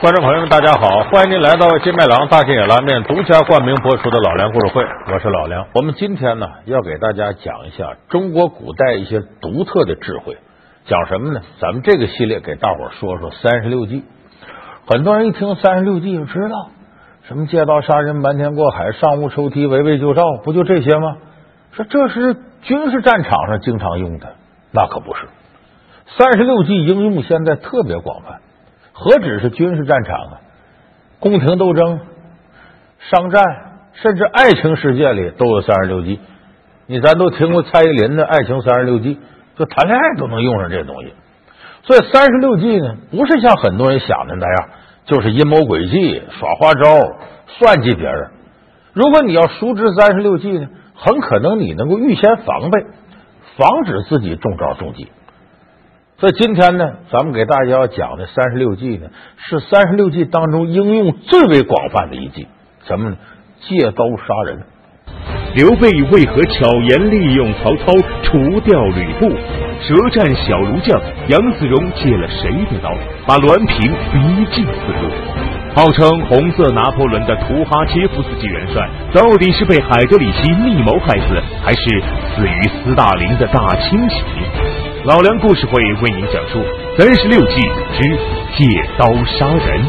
观众朋友们，大家好！欢迎您来到金麦郎大金野拉面独家冠名播出的《老梁故事会》，我是老梁。我们今天呢，要给大家讲一下中国古代一些独特的智慧。讲什么呢？咱们这个系列给大伙说说三十六计。很多人一听三十六计就知道什么借刀杀人、瞒天过海、上屋抽梯、围魏救赵，不就这些吗？说这是军事战场上经常用的，那可不是。三十六计应用现在特别广泛。何止是军事战场啊，宫廷斗争、商战，甚至爱情世界里都有三十六计。你咱都听过蔡依林的《爱情三十六计》，就谈恋爱都能用上这东西。所以三十六计呢，不是像很多人想的那样，就是阴谋诡计、耍花招、算计别人。如果你要熟知三十六计呢，很可能你能够预先防备，防止自己中招中计。所以今天呢，咱们给大家要讲的三十六计呢，是三十六计当中应用最为广泛的一计，什么呢？借刀杀人。刘备为何巧言利用曹操除掉吕布？舌战小儒将杨子荣借了谁的刀，把栾平逼进死路？号称红色拿破仑的图哈切夫斯基元帅，到底是被海德里希密谋害死，还是死于斯大林的大清洗？老梁故事会为您讲述三十六计之借刀杀人。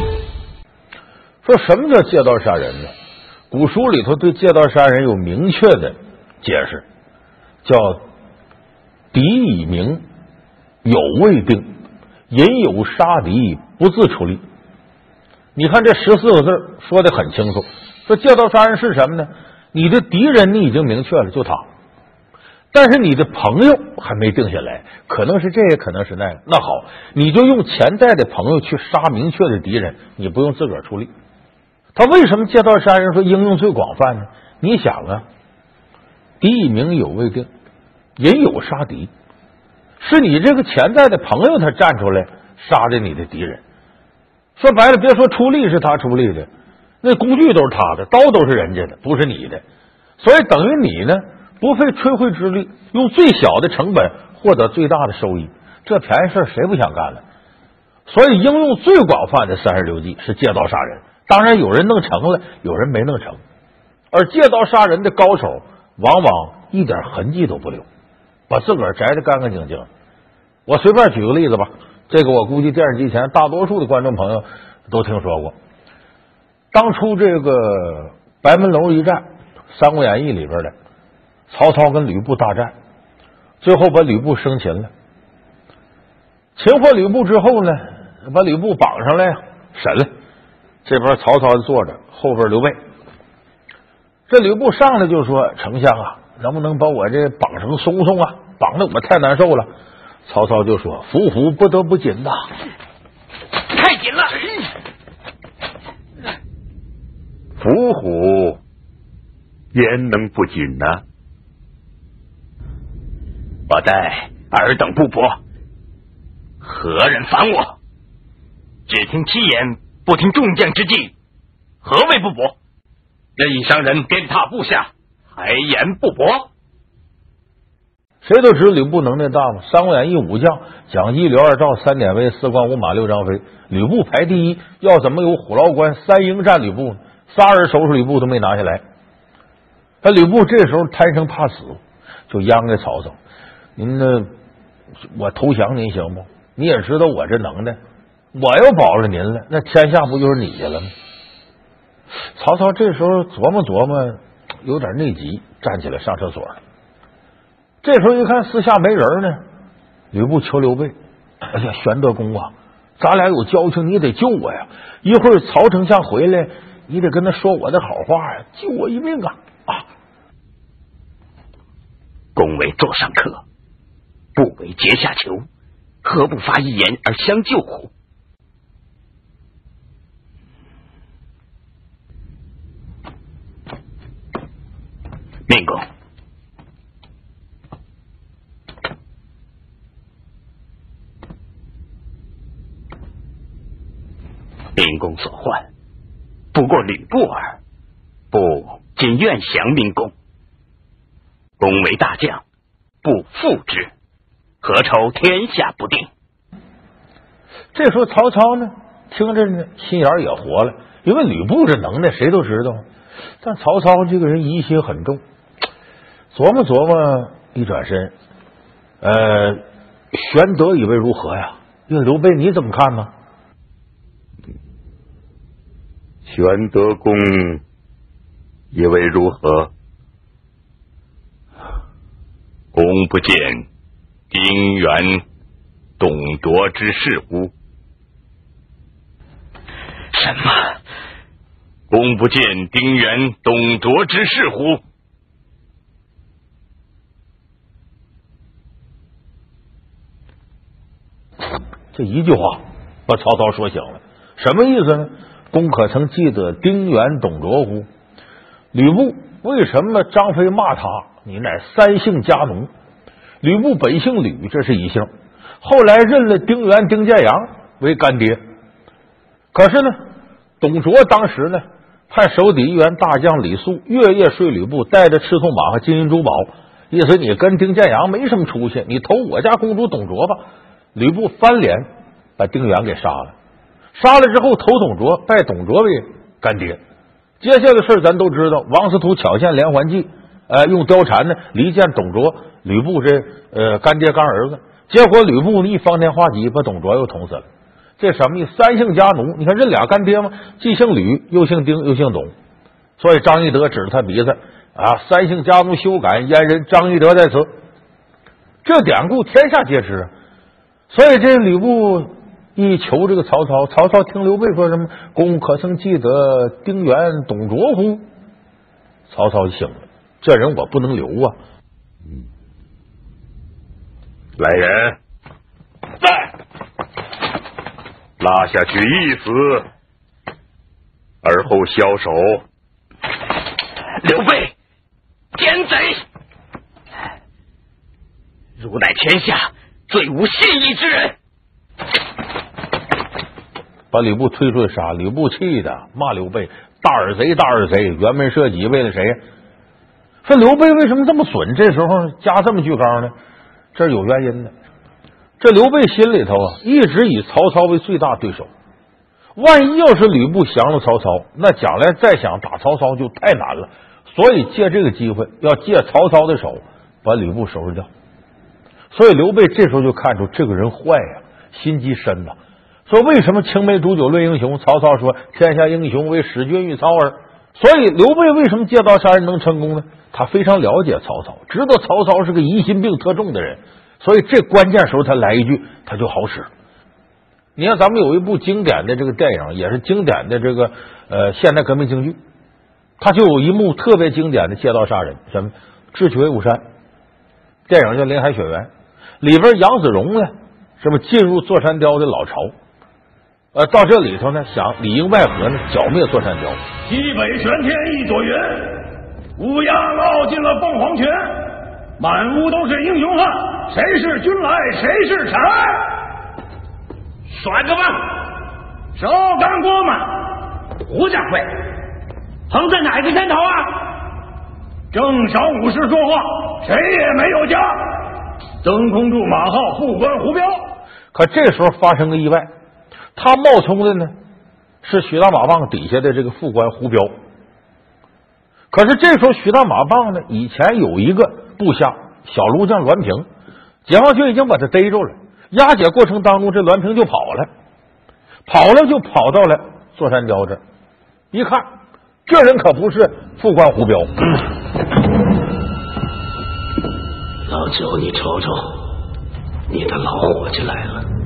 说什么叫借刀杀人呢？古书里头对借刀杀人有明确的解释，叫敌已明，有未定，引有杀敌，不自出力。你看这十四个字说的很清楚。说借刀杀人是什么呢？你的敌人你已经明确了，就他。但是你的朋友还没定下来，可能是这，也可能是那个。那好，你就用潜在的朋友去杀明确的敌人，你不用自个儿出力。他为什么借刀杀人说应用最广泛呢？你想啊，敌已明有未定，引有杀敌，是你这个潜在的朋友他站出来杀的你的敌人。说白了，别说出力是他出力的，那工具都是他的，刀都是人家的，不是你的，所以等于你呢。不费吹灰之力，用最小的成本获得最大的收益，这便宜事谁不想干呢？所以应用最广泛的三十六计是借刀杀人。当然有人弄成了，有人没弄成。而借刀杀人的高手，往往一点痕迹都不留，把自个儿摘的干干净净。我随便举个例子吧，这个我估计电视机前大多数的观众朋友都听说过。当初这个白门楼一战，《三国演义》里边的。曹操跟吕布大战，最后把吕布生擒了。擒获吕布之后呢，把吕布绑上来审了。这边曹操坐着，后边刘备。这吕布上来就说：“丞相啊，能不能把我这绑绳松松啊？绑的我太难受了。”曹操就说：“伏虎不得不紧呐，太紧了。伏虎焉能不紧呢？”我待尔等不薄，何人烦我？只听其言，不听众将之计，何谓不薄？任意伤人，鞭挞部下，还言不薄？谁都知道吕布能耐大吗？《三国演义》武将蒋一、刘二赵、三典韦、四关五马、六张飞，吕布排第一。要怎么有虎牢关三英战吕布呢？仨人收拾吕布都没拿下来。那吕布这时候贪生怕死，就央给曹操。您呢？我投降您行不？你也知道我这能耐，我要保着您了，那天下不就是你的了吗？曹操这时候琢磨琢磨，有点内急，站起来上厕所了。这时候一看四下没人呢，吕布求刘备：“哎呀，玄德公啊，咱俩有交情，你得救我呀！一会儿曹丞相回来，你得跟他说我的好话呀，救我一命啊！”啊，公为座上客。不为阶下囚，何不发一言而相救乎？命公，命公所唤，不过吕布耳，不仅愿降明公。公为大将，不负之，何愁天下不定？这时候曹操呢，听着呢，心眼也活了，因为吕布这能耐谁都知道，但曹操这个人疑心很重，琢磨琢磨，一转身，呃，玄德以为如何呀？因为刘备你怎么看呢？玄德公以为如何？公不见丁原、董卓之事乎？什么？公不见丁原、董卓之事乎？这一句话把曹操说醒了，什么意思呢？公可曾记得丁原、董卓乎？吕布为什么张飞骂他？你乃三姓家奴。吕布本姓吕，这是一姓，后来认了丁原、丁建阳为干爹。可是呢，董卓当时呢，派手底一员大将李肃月夜睡吕布，带着赤兔马和金银珠宝，意思你跟丁建阳没什么出息，你投我家公主董卓吧。吕布翻脸把丁原给杀了，杀了之后投董卓，拜董卓为干爹。接下来的事咱都知道，王司徒巧献连环计，呃，用貂蝉呢离间董卓，吕布这呃干爹干儿子，结果吕布一方天画戟把董卓又捅死了。这什么意思？三姓家奴，你看认俩干爹吗？既姓吕，又姓丁，又姓董，所以张翼德指着他鼻子啊，三姓家奴休改阉人张翼德在此。这典故天下皆知。所以这吕布一求这个曹操，曹操听刘备说什么？公可曾记得丁原、董卓乎？曹操醒了，这人我不能留啊！来人，在。拉下去一死，而后枭首。刘备，奸贼！汝乃天下最无信义之人。把吕布推出去杀，吕布气的骂刘备大耳贼，大耳贼！辕门射戟为了谁？说刘备为什么这么损？这时候加这么句高呢？这是有原因的。这刘备心里头啊，一直以曹操为最大对手。万一要是吕布降了曹操，那将来再想打曹操就太难了。所以借这个机会，要借曹操的手把吕布收拾掉。所以刘备这时候就看出这个人坏呀，心机深呐。说为什么青梅煮酒论英雄？曹操说天下英雄为使君与操耳。所以刘备为什么借刀杀人能成功呢？他非常了解曹操，知道曹操是个疑心病特重的人。所以这关键时候他来一句，他就好使。你看，咱们有一部经典的这个电影，也是经典的这个呃现代革命京剧，它就有一幕特别经典的借刀杀人，什么智取威虎山，电影叫《林海雪原》，里边杨子荣呢，是不进入座山雕的老巢？呃，到这里头呢，想里应外合呢，剿灭座山雕。西北玄天一朵云，乌鸦落进了凤凰泉，满屋都是英雄汉，谁是君来谁是臣？甩个吧，手干锅嘛，胡家会，横在哪个山头啊？正少武士说话，谁也没有家。登空柱马号副官胡彪，可这时候发生个意外，他冒充的呢是许大马棒底下的这个副官胡彪。可是这时候许大马棒呢，以前有一个部下小卢将栾平，解放军已经把他逮住了。押解过程当中，这栾平就跑了，跑了就跑到了座山雕这儿，一看，这人可不是副官胡彪。老九，你瞅瞅，你的老伙计来了。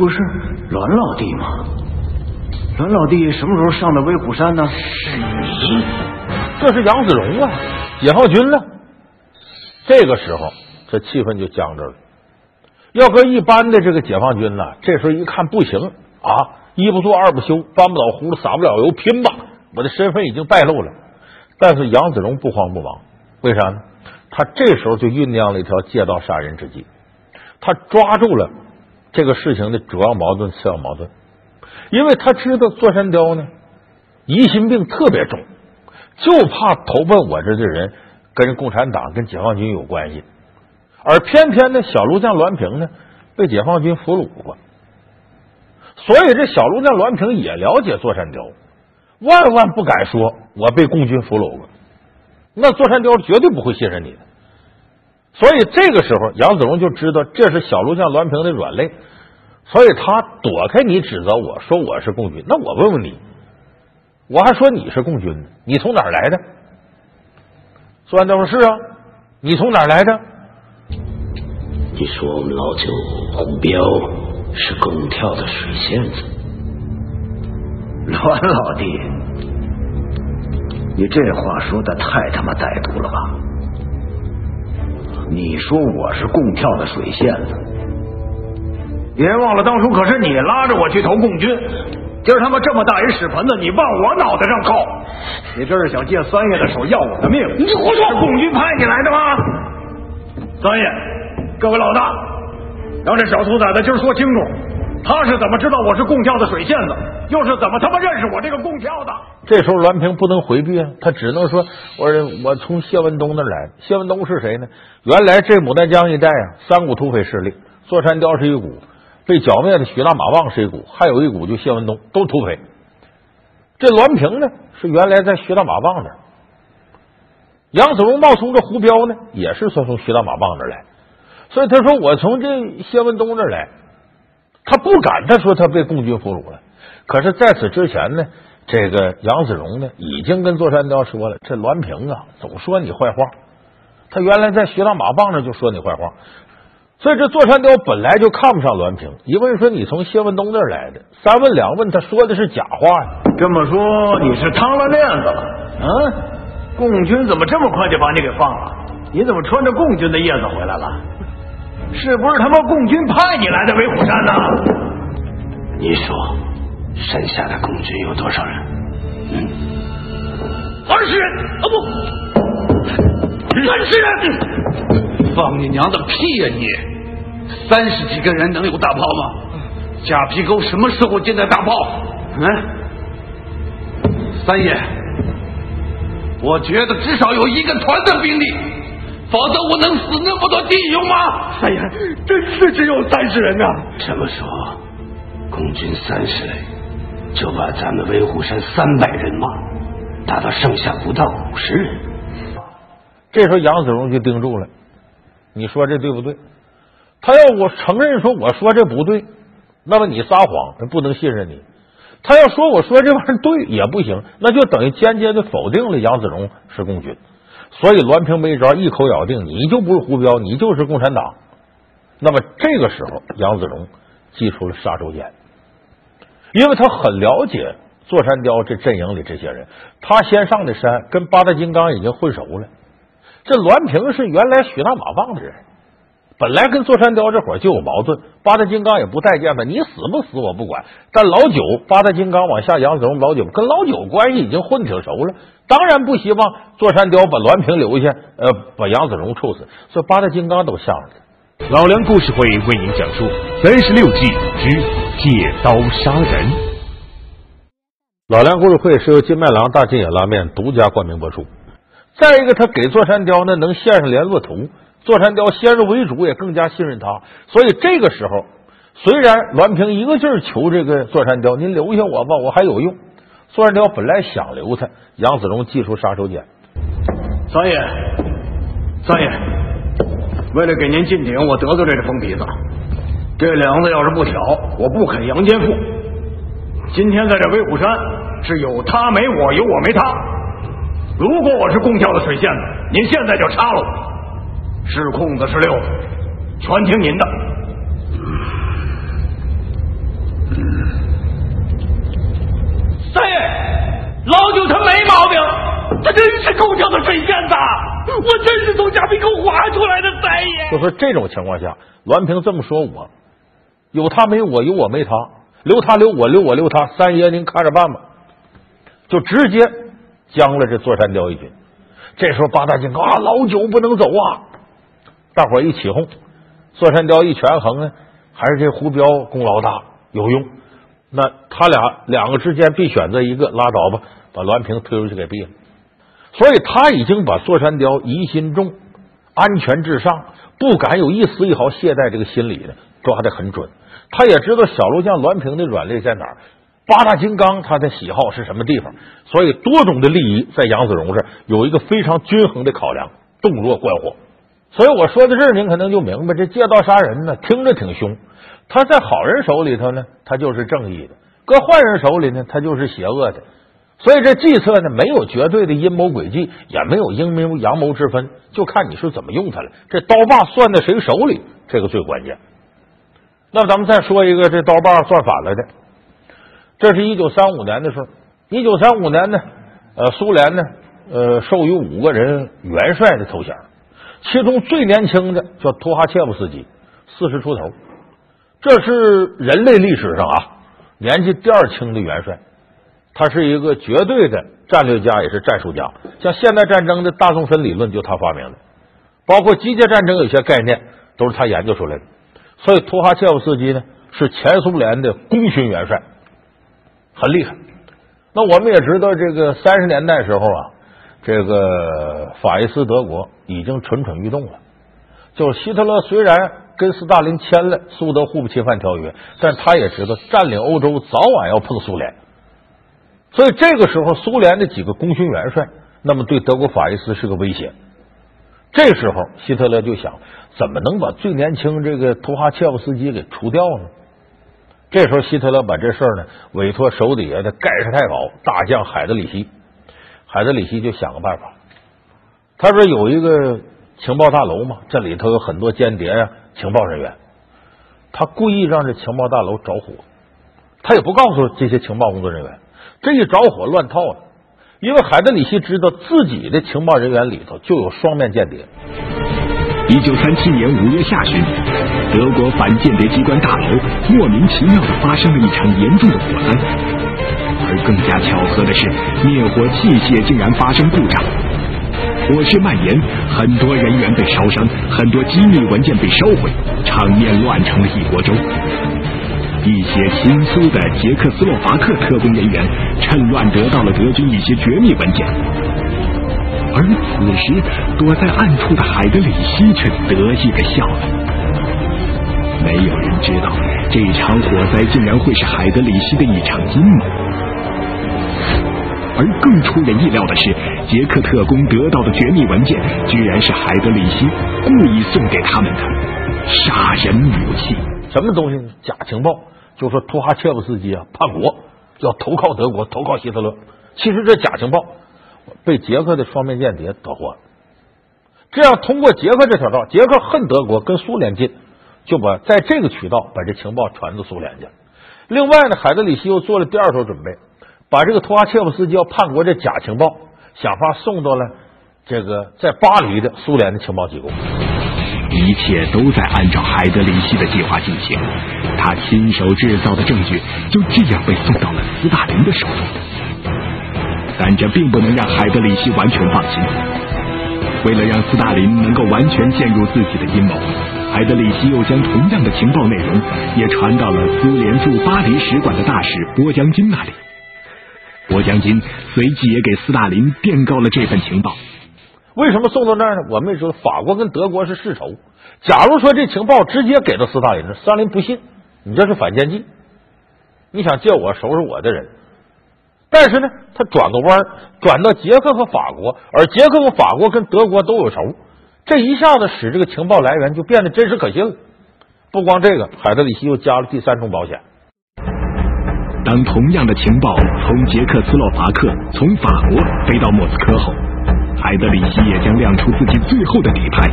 不是栾老弟吗？栾老弟什么时候上的威虎山呢？是你，这是杨子荣啊，解放军呢。这个时候，这气氛就僵着了。要搁一般的这个解放军呢，这时候一看不行啊，一不做二不休，搬不倒葫芦撒不了油，拼吧！我的身份已经败露了。但是杨子荣不慌不忙，为啥呢？他这时候就酝酿了一条借道杀人之计，他抓住了这个事情的主要矛盾、次要矛盾，因为他知道座山雕呢疑心病特别重，就怕投奔我这的人跟共产党、跟解放军有关系，而偏偏呢小卢将栾平呢被解放军俘虏过，所以这小卢将栾平也了解座山雕，万万不敢说我被共军俘虏过。那座山雕绝对不会信任你的，所以这个时候杨子荣就知道这是小卢将栾平的软肋，所以他躲开你指责我说我是共军。那我问问你，我还说你是共军呢，你从哪儿来的？座山雕说：“是啊，你从哪儿来的？你说我们老九胡彪是共跳的水仙子，栾老弟，你这话说的太他妈歹毒了吧？你说我是共跳的水线子，别忘了当初可是你拉着我去投共军，今儿他妈这么大一屎盆子，你往我脑袋上扣，你这是想借三爷的手要我的命？你胡说！是共军派你来的吗？三爷，各位老大，让这小兔崽子今儿说清楚，他是怎么知道我是共跳的水线子，又是怎么他妈认识我这个共跳的？这时候栾平不能回避啊，他只能说：“我说我从谢文东那儿来。谢文东是谁呢？原来这牡丹江一带啊，三股土匪势力，座山雕是一股，被剿灭的许大马棒是一股，还有一股就谢文东，都土匪。这栾平呢，是原来在徐大马棒那儿。杨子荣冒充这胡彪呢，也是说从徐大马棒那儿来，所以他说我从这谢文东那儿来，他不敢他说他被共军俘虏了。可是在此之前呢，这个杨子荣呢，已经跟座山雕说了，这栾平啊，总说你坏话。他原来在徐大马棒那就说你坏话，所以这座山雕本来就看不上栾平。一问说你从谢文东那儿来的，三问两问，他说的是假话呀。这么说你是趟了链子了？嗯，共军怎么这么快就把你给放了？你怎么穿着共军的叶子回来了？是不是他妈共军派你来的威虎山呢？你说山下的共军有多少人？嗯，二十人啊不，三十人！放你娘的屁呀、你！三十几个人能有大炮吗？假皮沟什么时候建的大炮？嗯，三爷，我觉得至少有一个团的兵力，否则我能死那么多弟兄吗？三爷，真是只有三十人呐、这么说，共军三十人就把咱们威虎山三百人马打到剩下不到五十人。这时候杨子荣就盯住了，你说这对不对？他要我承认说我说这不对，那么你撒谎，不能信任你。他要说我说这玩意儿对也不行，那就等于间接的否定了杨子荣是共军。所以栾平没招，一口咬定你就不是胡彪，你就是共产党。那么这个时候，杨子荣祭出了杀手锏，因为他很了解座山雕这阵营里这些人，他先上的山，跟八大金刚已经混熟了。这栾平是原来许大马棒的人，本来跟座山雕这伙就有矛盾，八大金刚也不待见他，你死不死我不管。但老九八大金刚往下杨子荣老九跟老九关系已经混挺熟了，当然不希望座山雕把栾平留下，呃，把杨子荣处死，所以八大金刚都向着他。老梁故事会为您讲述三十六计之借刀杀人。老梁故事会是由金麦郎大金野拉面独家冠名播出。再一个，他给座山雕呢能献上联络图，座山雕先入为主，也更加信任他。所以这个时候，虽然栾平一个劲儿求这个座山雕，您留下我吧，我还有用。座山雕本来想留他，杨子荣祭出杀手锏。三爷，三爷，为了给您进顶，我得罪这个疯鼻子，这梁子要是不挑，我不肯杨坚富。今天在这威虎山是有他没我，有我没他。如果我是共教的水仙子，您现在就插了我，是空子是溜子，全听您的。三爷，老九他没毛病，他真是共教的水仙子，我真是从假皮沟滑出来的。三爷，就说这种情况下，栾平这么说我，有他没我，有我没他，留他留我，留我留他，三爷您看着办吧。就直接将了这座山雕一军。这时候八大金刚啊，老九不能走啊！大伙一起哄，座山雕一权衡呢，还是这胡彪功劳大有用。那他俩两个之间必选择一个，拉倒吧，把栾平推出去给毙了。所以他已经把座山雕疑心重，安全至上，不敢有一丝一毫懈怠，这个心理呢抓得很准。他也知道小陆将栾平的软肋在哪儿，八大金刚他的喜好是什么地方，所以多种的利益在杨子荣这儿有一个非常均衡的考量，洞若观火。所以我说到这儿，您可能就明白，这借刀杀人呢，听着挺凶，他在好人手里头呢，他就是正义的；搁坏人手里呢，他就是邪恶的。所以这计策呢，没有绝对的阴谋诡计，也没有阴谋阳谋之分，就看你是怎么用它了。这刀把算在谁手里，这个最关键。那咱们再说一个，这刀把算反了的。这是一九三五年的事一九三五年呢，呃，苏联呢，呃，授予五个人元帅的头衔，其中最年轻的叫托哈切夫斯基，四十出头，这是人类历史上啊年纪第二轻的元帅。他是一个绝对的战略家，也是战术家。像现代战争的大纵深理论就他发明的，包括机械战争有些概念都是他研究出来的。所以，图哈切夫斯基呢是前苏联的功勋元帅，很厉害。那我们也知道，这个三十年代时候啊，这个法西斯德国已经蠢蠢欲动了。就希特勒虽然跟斯大林签了苏德互不侵犯条约，但他也知道占领欧洲早晚要碰苏联。所以这个时候，苏联的几个功勋元帅，那么对德国法西斯是个威胁。这时候，希特勒就想，怎么能把最年轻这个图哈切夫斯基给除掉呢？这时候，希特勒把这事呢委托手底下的盖世太保大将海德里希。海德里希就想个办法，他说有一个情报大楼嘛，这里头有很多间谍呀、情报人员，他故意让这情报大楼着火，他也不告诉这些情报工作人员。这一着火乱套了，因为海德里希知道自己的情报人员里头就有双面间谍。一九三七年五月下旬，德国反间谍机关大楼莫名其妙的发生了一场严重的火灾，而更加巧合的是，灭火器械竟然发生故障，火势蔓延，很多人员被烧伤，很多机密文件被烧毁，场面乱成了一锅粥。一些亲苏的捷克斯洛伐克特工人员趁乱得到了德军一些绝密文件，而此时躲在暗处的海德里希却得意的笑了。没有人知道这场火灾竟然会是海德里希的一场阴谋，而更出人意料的是，捷克特工得到的绝密文件居然是海德里希故意送给他们的杀人武器。什么东西？假情报。就说图哈切夫斯基啊叛国，要投靠德国，投靠希特勒。其实这假情报被捷克的双面间谍得获了。这样通过捷克这条道，捷克恨德国，跟苏联近，就把在这个渠道把这情报传到苏联去。另外呢，海德里希又做了第二手准备，把这个图哈切夫斯基要叛国这假情报，想法送到了这个在巴黎的苏联的情报机构。一切都在按照海德里希的计划进行，他亲手制造的证据就这样被送到了斯大林的手中。但这并不能让海德里希完全放心。为了让斯大林能够完全陷入自己的阴谋，海德里希又将同样的情报内容也传到了苏联驻巴黎使馆的大使波将军那里。波将军随即也给斯大林电告了这份情报。为什么送到那儿呢？我们也说法国跟德国是世仇。假如说这情报直接给到斯大林，斯大林不信，你这是反间计，你想借我收拾我的人。但是呢，他转个弯转到捷克和法国，而捷克和法国跟德国都有仇，这一下子使这个情报来源就变得真实可信了。不光这个，海德里希又加了第三重保险。当同样的情报从捷克斯洛伐克、从法国飞到莫斯科后。海德里希也将亮出自己最后的底牌，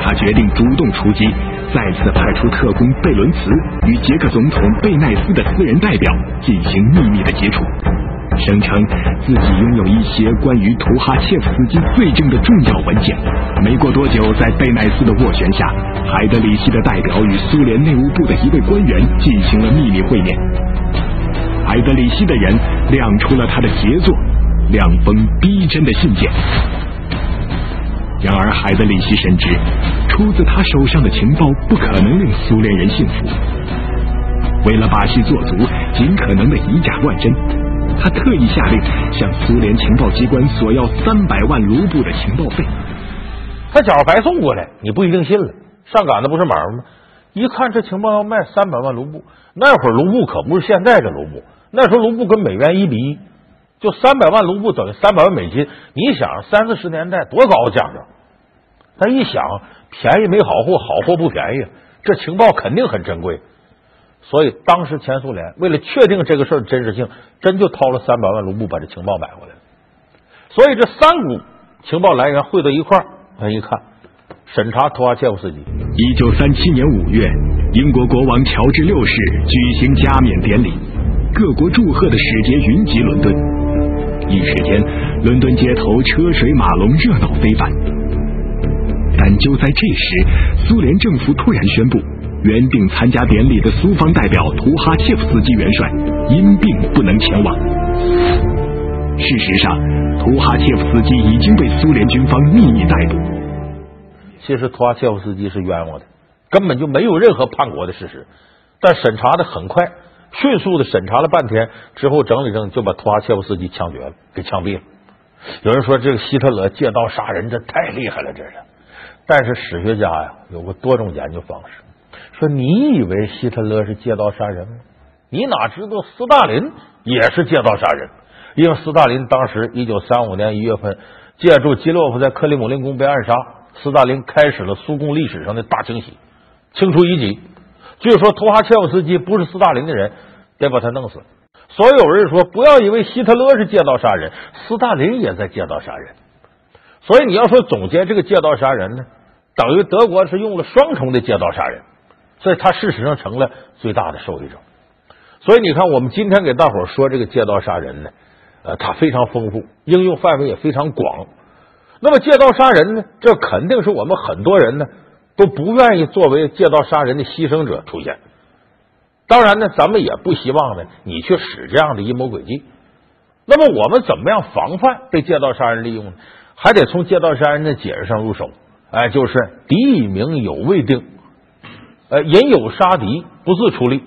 他决定主动出击，再次派出特工贝伦茨与捷克总统贝奈斯的私人代表进行秘密的接触，声称自己拥有一些关于图哈切夫斯基罪证的重要文件。没过多久，在贝奈斯的斡旋下，海德里希的代表与苏联内务部的一位官员进行了秘密会面。海德里希的人亮出了他的杰作。两封逼真的信件。然而，海德里希深知，出自他手上的情报不可能令苏联人信服。为了把戏做足，尽可能的以假乱真，他特意下令向苏联情报机关索要三百万卢布的情报费。他假如白送过来，你不一定信了。上赶子不是买卖吗？一看这情报要卖三百万卢布，那会儿卢布可不是现在这卢布，那时候卢布跟美元一比一。就三百万卢布等于三百万美金，你想三四十年代多高的价格？他一想，便宜没好货，好货不便宜，这情报肯定很珍贵。所以当时前苏联为了确定这个事儿真实性，真就掏了三百万卢布把这情报买回来。所以这三股情报来源汇到一块儿，他一看，审查托瓦切夫斯基。一九三七年五月，英国国王乔治六世举行加冕典礼，各国祝贺的使节云集伦敦。一时间，伦敦街头车水马龙，热闹非凡。但就在这时，苏联政府突然宣布，原定参加典礼的苏方代表图哈切夫斯基元帅因病不能前往。事实上，图哈切夫斯基已经被苏联军方秘密逮捕。其实，图哈切夫斯基是冤枉的，根本就没有任何叛国的事实。但审查的很快。迅速的审查了半天之后，整理整理就把图哈切夫斯基枪决了，给枪毙了。有人说这个希特勒借刀杀人，这太厉害了，这是。但是史学家呀有个多种研究方式，说你以为希特勒是借刀杀人吗？你哪知道斯大林也是借刀杀人？因为斯大林当时一九三五年一月份，借助基洛夫在克里姆林宫被暗杀，斯大林开始了苏共历史上的大清洗，清除异己。据说图哈切夫斯基不是斯大林的人，得把他弄死。所以有人说，不要以为希特勒是借刀杀人，斯大林也在借刀杀人。所以你要说总结这个借刀杀人呢，等于德国是用了双重的借刀杀人，所以他事实上成了最大的受益者。所以你看，我们今天给大伙说这个借刀杀人呢，呃，它非常丰富，应用范围也非常广。那么借刀杀人呢，这肯定是我们很多人呢。都不愿意作为借刀杀人的牺牲者出现。当然呢，咱们也不希望呢你去使这样的阴谋诡计。那么我们怎么样防范被借刀杀人利用呢？还得从借刀杀人的解释上入手。哎，就是敌已明，有未定。呃，引有杀敌，不自出力。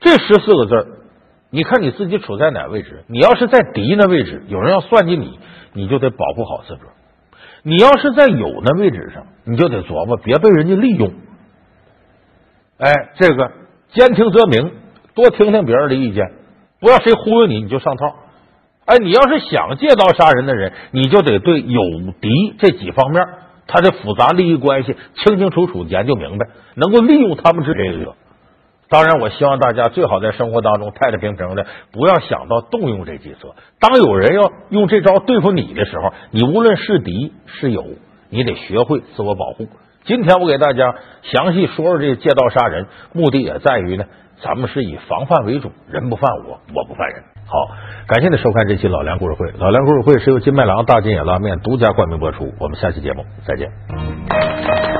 这十四个字你看你自己处在哪位置？你要是在敌那位置，有人要算计你，你就得保护好自个儿。你要是在有那位置上，你就得琢磨，别被人家利用。哎，这个兼听则明，多听听别人的意见，不要谁忽悠你，你就上套。哎，你要是想借刀杀人的人，你就得对有敌这几方面，他的复杂利益关系清清楚楚研究明白，能够利用他们之类的。当然，我希望大家最好在生活当中太太平平的，不要想到动用这计策。当有人要用这招对付你的时候，你无论是敌是友，你得学会自我保护。今天我给大家详细说说这借刀杀人，目的也在于呢，咱们是以防范为主，人不犯我，我不犯人。好，感谢你收看这期老梁故事会。老梁故事会是由金麦郎大金野拉面独家冠名播出。我们下期节目再见。